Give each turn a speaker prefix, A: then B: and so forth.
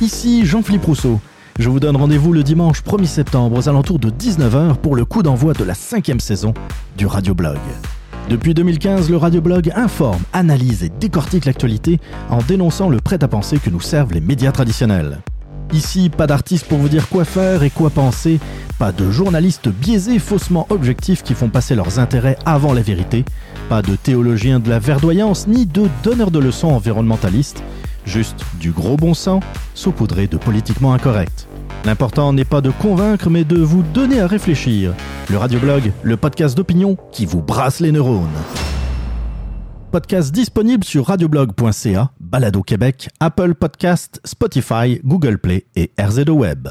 A: Ici Jean-Philippe Rousseau. Je vous donne rendez-vous le dimanche 1er septembre aux alentours de 19h pour le coup d'envoi de la cinquième saison du Radioblog. Depuis 2015, le Radioblog informe, analyse et décortique l'actualité en dénonçant le prêt-à-penser que nous servent les médias traditionnels. Ici, pas d'artistes pour vous dire quoi faire et quoi penser, pas de journalistes biaisés faussement objectifs qui font passer leurs intérêts avant la vérité, pas de théologiens de la verdoyance ni de donneurs de leçons environnementalistes, juste du gros bon sens saupoudré de politiquement incorrect. L'important n'est pas de convaincre mais de vous donner à réfléchir. Le Radioblog, le podcast d'opinion qui vous brasse les neurones. Podcast disponible sur radioblog.ca, Balado Québec, Apple Podcast, Spotify, Google Play et RZO Web.